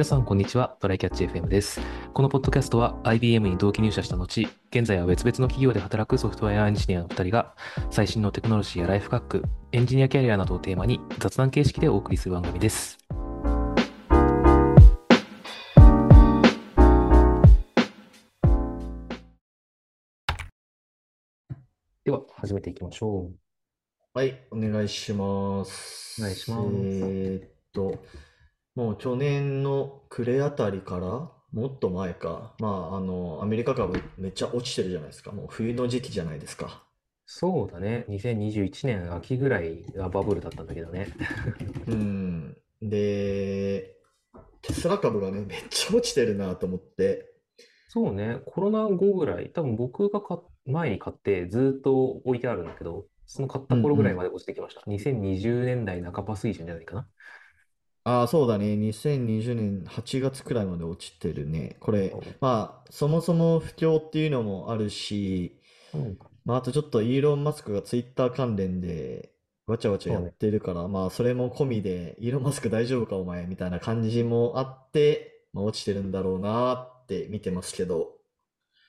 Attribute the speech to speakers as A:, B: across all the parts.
A: 皆さん、こんにちは。トライキャッチ FM です。このポッドキャストは IBM に同期入社した後、現在は別々の企業で働くソフトウェアエンジニアの2人が、最新のテクノロジーやライフハック、エンジニアキャリアなどをテーマに雑談形式でお送りする番組です。では、始めていきましょう。
B: はい、お願いします。
A: お願いします
B: えーっと、もう去年の暮れあたりから、もっと前か、まあ、あの、アメリカ株めっちゃ落ちてるじゃないですか。もう冬の時期じゃないですか。
A: そうだね。2021年秋ぐらいがバブルだったんだけどね。
B: うん。で、テスラ株がね、めっちゃ落ちてるなと思って。
A: そうね、コロナ後ぐらい、多分僕が買っ前に買ってずっと置いてあるんだけど、その買った頃ぐらいまで落ちてきました。2020年代半ば水準じゃないかな。
B: ああ、そうだね。2020年8月くらいまで落ちてるね。これまあ、そもそも不況っていうのもあるし、
A: うん、
B: まあ、あとちょっとイーロン・マスクがツイッター関連でわちゃわちゃやってるから、まあそれも込みで、イーロン・マスク大丈夫かお前みたいな感じもあって、まあ、落ちてるんだろうなって見てますけど。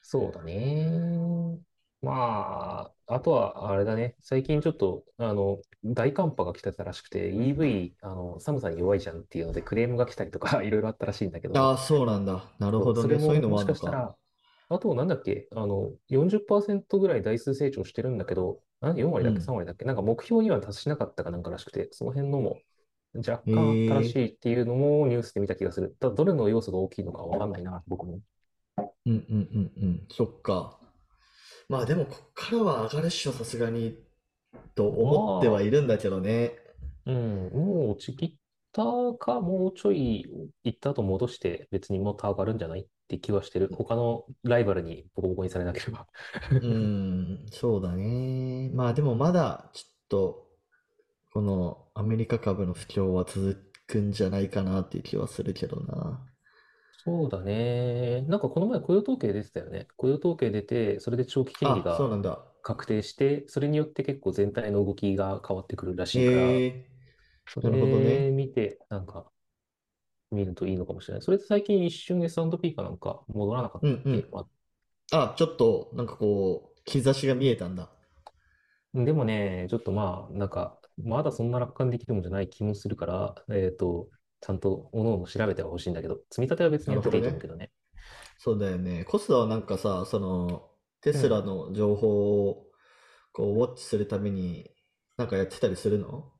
A: そうだね。まあ、あとはあれだね、最近ちょっとあの大寒波が来てたらしくて、EV あの寒さに弱いじゃんっていうのでクレームが来たりとか いろいろあったらしいんだけど、
B: ああ、そうなんだ。なるほどね。
A: それも
B: そういうのも
A: も
B: あるのか。
A: しかしたら、あとなんだっけ、あの40%ぐらい台数成長してるんだけど、なん4割だっけ、
B: うん
A: 3割だっけ、なんか目標には達しなかったかなんからしくて、その辺のも若
B: へ
A: 干
B: ー
A: 新しいっていうのもニュースで見た気がする。ただ、どれの要素が大きいのかわかんないな、僕も。
B: うんうんうんうん。そっか。まあでも、こっからは上がるっしょ、さすがに。と思ってはいるんだけどね。
A: うん、もう落ちきったか、もうちょい行った後戻して、別にもっと上がるんじゃないって気はしてる。他のライバルにボコボコにされなければ。
B: うん、そうだね。まあでもまだちょっとこのアメリカ株の不況は続くんじゃないかなっていう気はするけどな。
A: そうだね。なんかこの前雇用統計出てたよね。雇用統計出て、それで長期金利
B: あ、そうな
A: が
B: んだ。
A: 確定して、それによって結構全体の動きが変わってくるらしいから、
B: へえ、
A: そ
B: なるほどね
A: れ見て、なんか見るといいのかもしれない。それって最近一瞬 S&P かなんか戻らなかったっ
B: うんうん
A: けま
B: あ、ちょっとなんかこう、兆しが見えたんだ。
A: あでもね、ちょっとまあ、なんか、まだそんな楽観できるもんじゃない気もするから、えっと、ちゃんと各々調べてはほしいんだけど、積み立ては別にやってていいと思うけどね。
B: そうだよね。コスダはなんかさ、そのテスラの情報をこうウォッチするためになんかやってたりするの？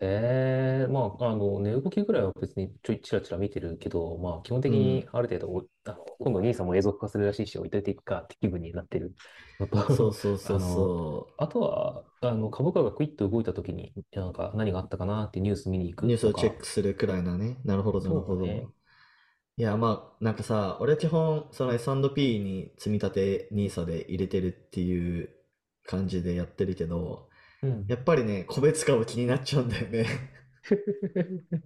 A: ええまあ、あの、値動きぐらいは別にちょいちらちら見てるけど、まあ、基本的にある程度お、あの、今度 NISA も永続化するらしいし、置いといていくかって気分になってるのと、
B: そうそうそうそ
A: あとは、あの、株価がクイッと動いたときに、なんか何があったかなってニュース見に行
B: う。
A: く
B: ニュースをチェックするくらいなね。なるほど、なるほど。
A: ね
B: いや、まあ、なんかさ、俺は基本、その S&P に積み立て NISA で入れてるっていう感じでやってるけど、
A: うん。
B: やっぱりね、個別株気になっちゃうんだよね。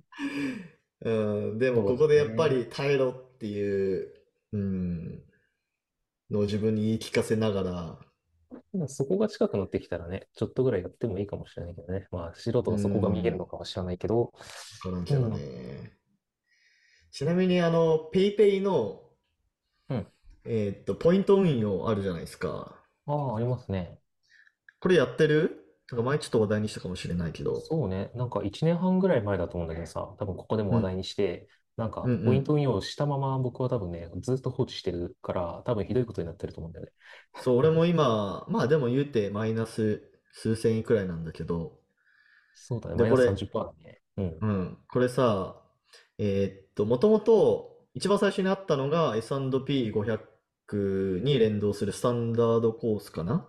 B: うん、でもここでやっ
A: ね
B: ぱり耐えろっていう、うん、のを自分に言い聞かせながら、
A: まあそこが近くなってきたらね、ちょっとぐらいやってもいいかもしれないけどね。まあ、素人がそこが見えるのかは知らないけど、
B: わからんけどね。ちなみに、あの、ペイペイの、
A: うん
B: えーっと、ポイント運用あるじゃないですか。
A: ああ、ありますね。
B: これやってる？なんか前ちょっと話題にしたかもしれないけど。
A: そうね。なんか1年半ぐらい前だと思うんだけどさ、多分ここでも話題にして、なんか
B: うんうん
A: ポイント運用したまま僕は多分ね、ずっと放置してるから、多分ひどいことになってると思うんだよね。
B: そう、俺も今、まあでも言うてマイナス数千円くらいなんだけど、
A: そうだね。
B: でこれ
A: マイナス30%だね。うん。
B: うん、これさ、えーっと、もともと一番最初にあったのが S&P500 に連動するスタンダードコースかな？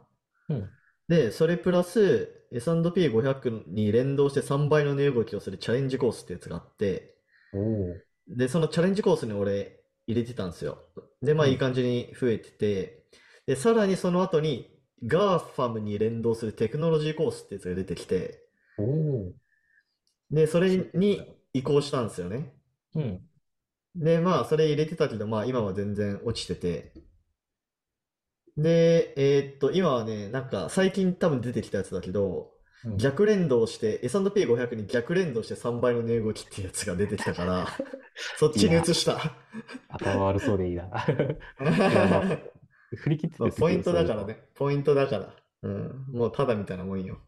A: うん。
B: で、それプラス S&P500 に連動して3倍の値動きをするチャレンジコースってやつがあって、
A: おお。
B: で、そのチャレンジコースに俺入れてたんですよ。で、まあ
A: うん
B: いい感じに増えてて、で、さらにその後に GAFAM に連動するテクノロジーコースってやつが出てきて、
A: おお。
B: で、それに移行したんですよね。
A: うん。
B: で、まあ、それ入れてたけど、まあ、今は全然落ちてて。で、えーっと、今はね、なんか、最近多分出てきたやつだけど、
A: うん
B: 逆連動して、S&P500 に逆連動して3倍の値動きっていうやつが出てきたから、そっちに移した。
A: 頭悪そうでいいな。振り切って
B: ポイントだからね。ポイントだから。うん。もうただみたいなもんよ。
A: の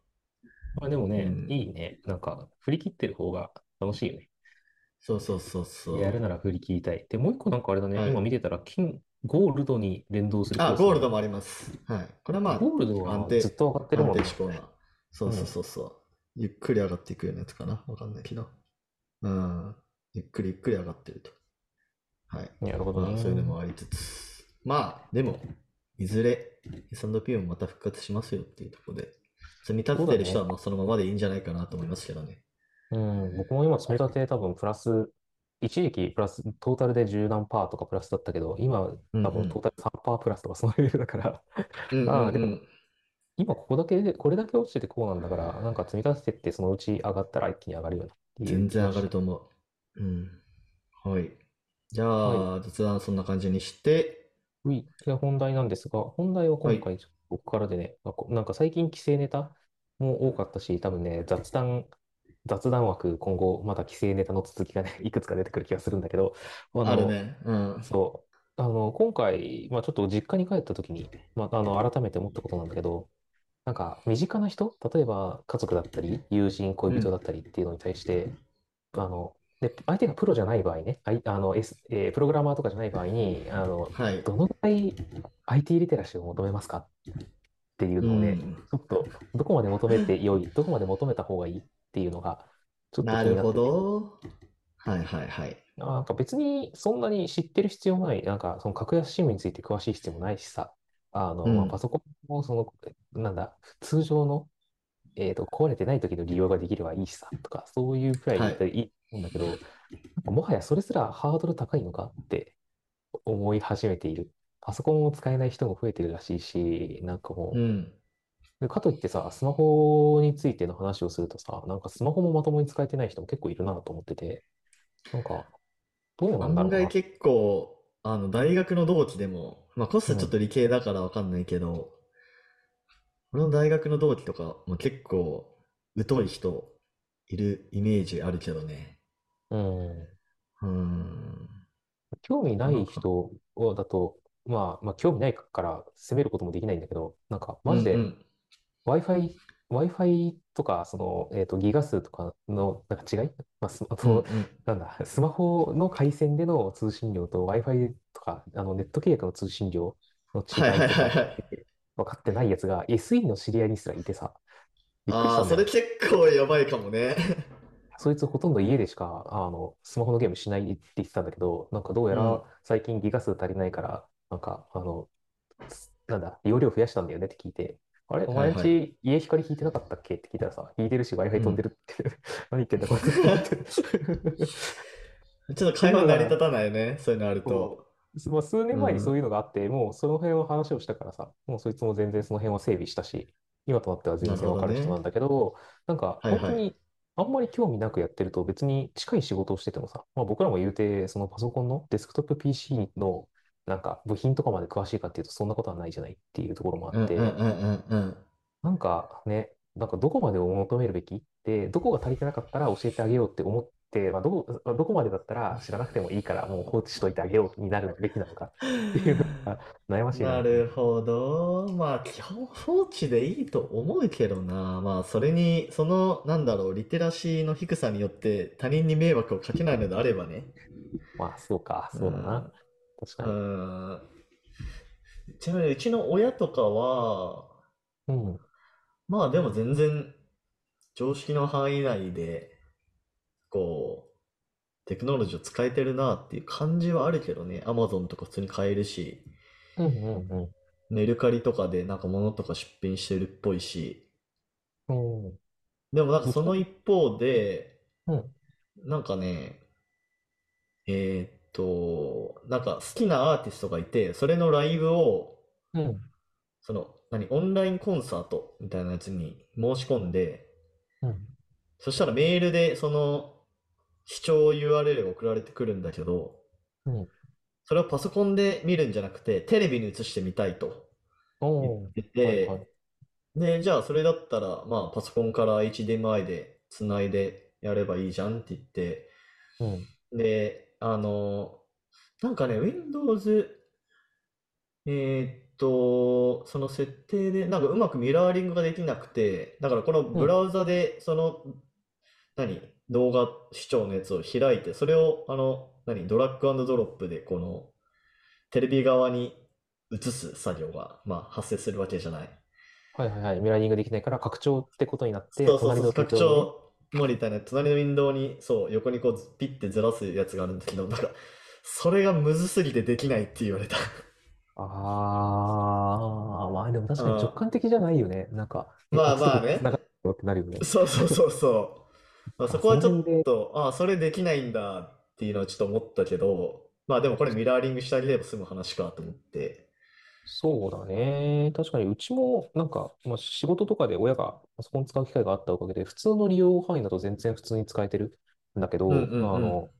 A: まあでもね、
B: うん
A: いいね。なんか、振り切ってる方が楽しいよね。
B: そうそうそうそう。
A: やるなら振り切りたい。で、もう一個なんかあれだね、
B: はい
A: 今見てたら、金、ゴールドに連動するコ
B: あ、
A: ースが
B: ゴールドもあります。はい。これはまあ、
A: ゴールドは
B: 安定
A: ずっと上がってるもんね
B: 安定。志向な。そうそうそうそう。ゆっくり上がっていくようなやつかな。わかんないけど。うん。ゆっくりゆっくり上がってると。はい。
A: なるほどね。
B: まあ、そういうのもありつつ。まあ、でも、いずれ S&P もまた復活しますよっていうところで、積み立ててる人はまあそのままでいいんじゃないかなと思いますけどね。
A: うん、僕も今積み立て多分プラス、一時期プラス、トータルで十何パーとかプラスだったけど、今多
B: うんうん
A: 分トータル3パープラスとかそのレベルだから、
B: うん
A: ああでも
B: うんうん。
A: 今ここだけで、これだけ落ちててこうなんだから、なんか積み立ててってそのうち上がったら一気に上がるよねっていう
B: 全然上がると思う。うん。はい。じゃあ、雑談そんな感じにして、
A: はい。で、本題なんですが、本題は今回、ちょっと僕からでね、あこなんか最近規制ネタも多かったし、多分ね、雑談、雑談枠、今後、まだ規制ネタの続きがね、いくつか出てくる気がするんだけど、あの、
B: あるね。うん。
A: そう。あの、今回、まあちょっと実家に帰った時に、まあ、あの、改めて思ったことなんだけど、なんか、身近な人、例えば家族だったり、友人、恋人だったりっていうのに対して、あの、で、相手がプロじゃない場合ね、あいあの、S えープログラマーとかじゃない場合に、あの、
B: はい。
A: どのくらい IT リテラシーを求めますかっていうのをね、
B: うん
A: ちょっとどこまで求めて良い、どこまで求めた方がいいっていうのが、ちょっと気
B: なるほ
A: になってて
B: ど。はいはいはい。
A: なんか別にそんなに知ってる必要もない、なんかその格安 SIM について詳しい必要もないしさ、あの、
B: うん
A: まあ、パソコンもその、なんだ、通常の、えっと、壊れてない時の利用ができればいいしさ、とか、そういうくらい言ったらいいと思うんだけど、もはやそれすらハードル高いのかって思い始めている。パソコンを使えない人も増えてるらしいし、なんかもう、
B: うん。
A: でかといってさ、スマホについての話をするとさ、なんかスマホもまともに使えてない人も結構いるなと思ってて、なんか、どうなんだろうな。
B: 案外結構、あの、大学の同期でも、まあ、コストちょっと理系だからわかんないけど、俺の大学の同期とかも結構疎い人いるイメージあるけどね。
A: うん。
B: うーん。
A: 興味ない人をだと、まあ、まあ、興味ないから責めることもできないんだけど、なんか、マジで Wi-Fi、Wi-Fi とか、その、えっと、ギガ数とかのなんか違い、まあ、スマ
B: うんうん。
A: なんだ、スマホの回線での通信量と Wi-Fi とか、あのネット契約の通信量の違い
B: はいはい
A: とか。分かってないやつが SE の知り合いにすらいてさ、びっくりし
B: ああ、
A: たんだよ。
B: それ結構やばいかもね。
A: そいつほとんど家でしか、あの、スマホのゲームしないって言ってたんだけど、なんかどうや
B: うん。
A: ら最近ギガ数足りないから、なんか、あの、すなんだ、容量増やしたんだよねって聞いて、あれ？お前ん
B: はい。
A: ち家光引いてなかったっけ？って聞いたらさ、引いてるし Wi-Fi 飛んでるって、何言ってんだこいつって。
B: ちょっと会話成り立たないよね。そういうのあると。
A: すまあ、数年前に
B: うん。
A: そういうのがあって、もうその辺の話をしたからさ、もうそいつも全然その辺は整備したし、今となっては全然わかる人なんだけど、なんか
B: はいはい。
A: 本当にあんまり興味なくやってると別に近い仕事をしててもさ、まあ、僕らも言うて、そのパソコンのデスクトップ PC のなんか部品とかまで詳しいかっていうとそんなことはないじゃないっていうところもあって、
B: うんうんうんうんうん。
A: なんかね、なんかどこまでを求めるべきで、どこが足りてなかったら教えてあげようって思って、まあ、どこ、どこまでだったら知らなくてもいいからもう放置しといてあげようになるべきなのかっていうのが悩ましいな。
B: なるほど。まあ、基本放置でいいと思うけどな。まあ、それに、その、なんだろう、リテラシーの低さによって他人に迷惑をかけないのであればね。
A: まあ、そうか、そうだな。確か
B: う
A: に。
B: ん。ちなみに、うちの親とかは、
A: うん。
B: まあでも全然常識の範囲内で、こう、テクノロジーを使えてるなっていう感じはあるけどね。Amazon とか普通に買えるし、
A: うんうん
B: メルカリとかでなんか物とか出品してるっぽいし。
A: うん。うん。
B: でもなんかその一方で、
A: うん
B: なんかね、えーっと、なんか好きなアーティストがいて、それのライブを、
A: うん。
B: その、何、オンラインコンサートみたいなやつに申し込んで、
A: うん。
B: そしたらメールでその視聴 URL が送られてくるんだけど、
A: うん
B: それをパソコンで見るんじゃなくて、テレビに映してみたいと言ってて、
A: はいはい
B: で、じゃあそれだったら、まあパソコンから HDMI でつないでやればいいじゃんって言って、
A: うん。
B: で、あの、なんかね、Windows、えーっと、その設定で、なんかうまくミラーリングができなくて、だからこの
A: うん。
B: ブラウザで、その、何、動画視聴のやつを開いて、それを、あの、何、ドラッグアンドドロップで、この、テレビ側に移す作業が、まあ、発生するわけじゃない。
A: はいはいはい。ミラーリングできないから拡張ってことになって、
B: そうそうそう、
A: 隣の
B: 拡。張モニターの隣のウィンドウに、そう、横にこう、ピッてずらすやつがあるんだけど、なんか、それがむずすぎてできないって言われた。
A: ああ、まあでも確かに直
B: あ
A: 感的じゃないよね。なんか、え、
B: まあまあね。
A: っち繋がってなるよね。
B: そうそうそうそう。まあ、そ
A: か、
B: こはちょっと、ああ、それできないんだっていうのはちょっと思ったけど、まあでもこれミラーリングしてあげれば済む話かと思って。
A: そうだね。確かにうちもなんか、まあ、仕事とかで親がパソコン使う機会があったおかげで、普通の利用範囲だと全然普通に使えてるんだけ
B: うんうん
A: ど、あ
B: うん。
A: の、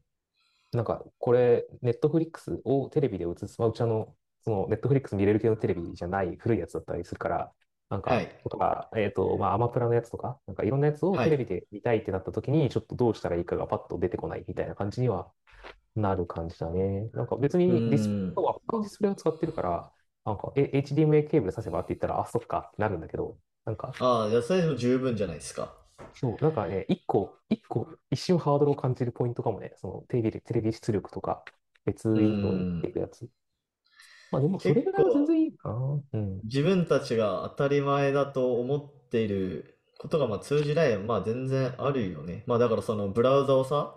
A: なんか、これ、ネットフリックスをテレビで映す、まあ、うちあの、その、ネットフリックス見れる系のテレビじゃない古いやつだったりするから、なんか、
B: はい。
A: とか、えっと、まあ、アマプラのやつとか、なんかいろんなやつを
B: はい。
A: テレビで見たいってなった時に、ちょっとどうしたらいいかがパッと出てこないみたいな感じにはなる感じだね。なんか別にディスプレイ
B: ん。
A: のディスプレイを使ってるから、なんか、え、HDMI ケーブル挿せばって言ったら、あ、そっかってなるんだけど、なんか、
B: ああ、じゃあそれでも十分じゃないですか。
A: そう、なんかね、一個、一個、一瞬ハードルを感じるポイントかもね、そのテレビで、テレビ出力とか、別ウィンドウにってい
B: ん。
A: くやつ。まあでも、それぐらいは全然いいかな。うん。
B: 自分たちが当たり前だと思っていることがまあ通じない、まあ全然あるよね。まあだからそのブラウザをさ、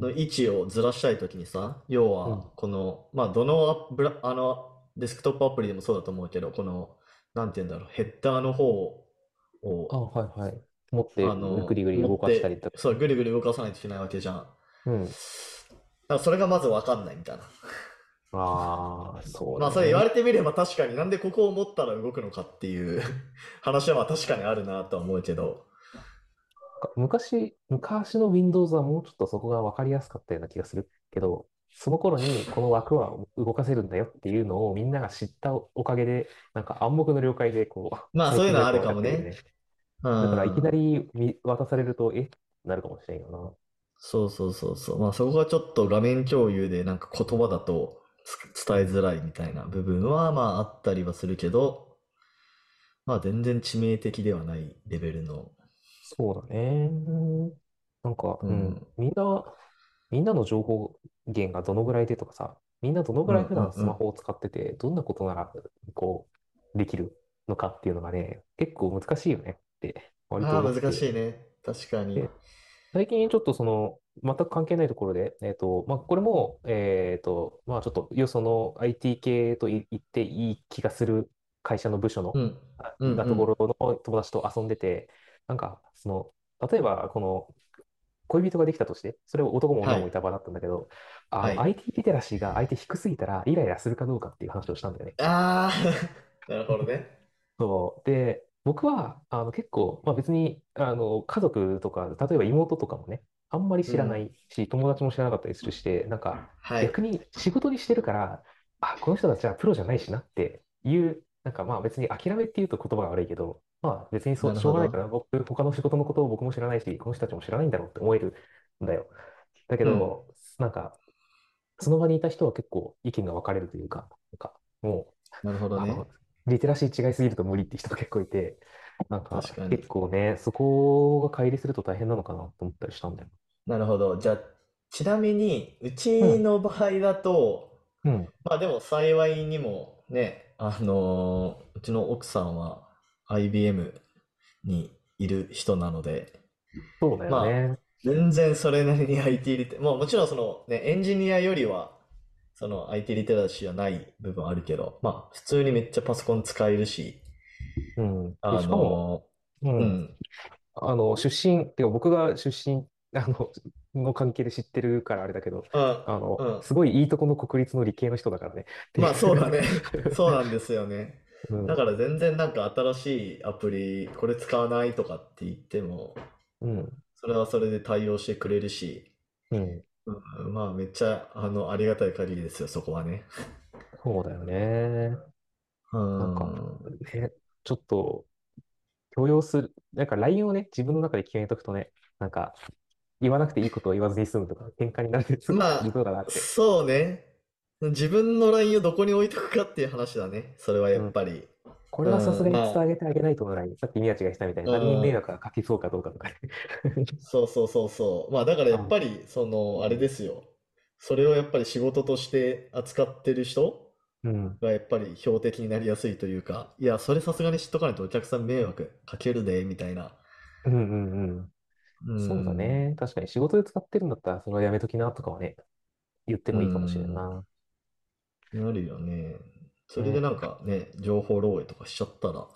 B: の
A: うん。
B: 位置をずらしたいときにさ、要
A: うん。
B: はこの、まあどのアブラ、あのデスクトップアプリでもそうだと思うけど、この、なんて言うんだろう、ヘッダーの方
A: あ、
B: を、
A: はいはい。持って、
B: あの、
A: ぐりぐり
B: 持
A: 動かしたりとか。
B: そう、ぐるぐる動かさないといけないわけじゃん。だか
A: うん。
B: らそれがまずわかんないみたいな。
A: ああ、そう
B: まあそれ言わ
A: ね。
B: れてみれば確かになんでここを持ったら動くのかっていう 話はまあ確かにあるなとは思うけど。
A: か昔、昔の Windows はもうちょっとそこが分かりやすかったような気がするけど、その頃にこの枠は動かせるんだよっていうのをみんなが知ったおかげで、なんか暗黙の了解でこう、
B: まあ
A: 最
B: そういうのはあるかもね。
A: だからいきな
B: ん。
A: り見渡されると、え？なるかもしれんよ
B: そうそうそうそう。まあそこがちょっと画面共有でなんか言葉だとつ伝えづらいみたいな部分はまああったりはするけど、まあ全然致命的ではないレベルの。
A: そうだね。なんか、うん、
B: うん。
A: みんな、みんなの情報源がどのぐらいでとかさ、みんなどのぐ
B: うん
A: らい普段スマ。ホを使ってて、どんなことなら、こう、できるのかっていうのがね、結構難しいよねって割と
B: ああ、難し
A: 思って。
B: いね。確かに。
A: で、最近ちょっとその、全く関係ないところで、えっと、まあ、これも、えっと、まあ、ちょっと、よその IT 系とい言っていい気がする会社の部署の、
B: うん。
A: あ
B: うんうん。
A: なところの友達と遊んでて、なんか、その、例えば、この、恋人ができたとして、それを男も
B: はい。
A: 女もいた場だったんだけど、あの、
B: はい。
A: IT リテラシーが相手低すぎたら、イライラするかどうかっていう話をしたんだよね。
B: ああ、なるほどね。
A: そう。で、僕は、あの、結構、まあ別に、あの、家族とか、例えば妹とかもね、あんまり知らな
B: うん。
A: いし、友達も知らなかったりするしで、なんか、
B: はい。
A: 逆に仕事にしてるから、あ、この人たちはプロじゃないしなっていう、なんかまあ別に諦めっていうと言葉が悪いけど、まあ別にそ
B: な
A: う、
B: るほど。
A: しょうがないから、僕、他の仕事のことを僕も知らないし、この人たちも知らないんだろうって思えるんだよ。だけ
B: うん。
A: ど、なんか、その場にいた人は結構意見が分かれるというか、なんか、もう、
B: なるほど
A: あの、
B: ね。
A: リテラシー違いすぎると無理って人が結構いて、なんか、
B: 確かに。
A: 結構ね、そこが乖離すると大変なのかなと思ったりしたんだよ。
B: なるほど。じゃあ、ちなみに、うち
A: うん、
B: の場合だと、
A: うん、
B: まあでも幸いにもね、あのーうちの奥さんは IBM にいる人なので、
A: そうだよ
B: まあ、
A: ね。
B: 全然それなりに IT リテ、まあもちろんそのね、エンジニアよりは、その IT リテラシーはない部分あるけど、まあ普通にめっちゃパソコン使えるし、
A: うん。で、
B: あ
A: しかも、
B: の
A: うん、
B: ーうん、
A: あの、出身、てか僕が出身、あの、の関係で知ってるからあれだけど、
B: うん、
A: あの、
B: うん。
A: すごいいいとこの国立の理系の人だからね。
B: まあそうだ
A: う
B: ね。そうなんですよね。
A: うん、
B: だから全然なんか新しいアプリ、これ使わないとかって言っても、
A: うん、
B: それはそれで対応してくれるし、
A: うん。
B: うん、まあめっちゃあのありがたい限りですよ、そこはね。
A: そうだよね。
B: う
A: なんか、
B: ん。
A: ね、ちょっと、強要する、なんか LINE をね、自分の中で決めとくとね、なんか、言わなくていいことを言わずに済むとか、喧嘩になる
B: まあ、
A: て。
B: そうね。自分の LINE をどこに置いとくかっていう話だね。それはやっぱり。
A: これはさすがに伝えてあげないと思う LINE。さっき宮地がしたみたいに、
B: うん
A: 他人に迷惑がかけそうかどうかとかね。
B: そうそうそうそう。まあだからやっぱり、その、あれですよ。それをやっぱり仕事として扱ってる人
A: うん。
B: がやっぱり標的になりやすいというか、いや、それさすがに知っとかないとお客さん迷惑かけるで、みたいな。
A: うんうんうん。そうだね。確かに仕事で使ってるんだったら、それはやめときなとかはね、言ってもいいかもしれんな。
B: うん。なるよね。それでなんかね、情報漏洩とかしちゃったら、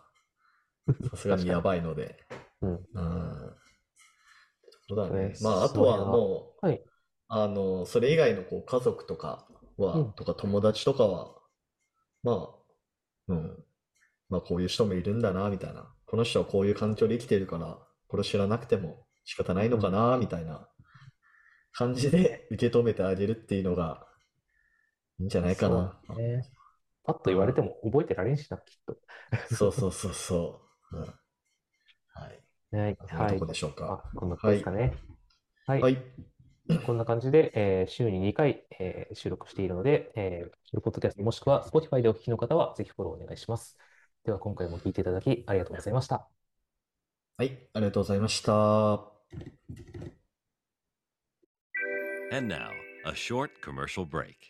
B: さすがにやばいので。
A: うん。
B: うん。そうだね
A: ね。
B: まあ、あとはもう、
A: はい。
B: あの、それ以外のこう家族とかは、
A: うん
B: とか友達とかは、まあ、うん。まあ、こういう人もいるんだな、みたいな。この人はこういう環境で生きてるから、これ知らなくても仕方ないのかな、みたいな感じで受け止めてあげるっていうのがいいんじゃないかな。
A: そうね。パッと言われても覚えてられんしな、きっと。
B: そうそうそうそう。うん。はい。
A: はい。
B: こでしょうか？
A: あ、こんなとこですかね。はい。
B: はい。
A: こんな感じで、えー週に2回、えー収録しているので、えー、ポッドキャストもしくは Spotify でお聞きの方はぜひフォローお願いします。では今回も聞いていただきありがとうございました。
B: はい。ありがとうございました。
C: And now, a short commercial break.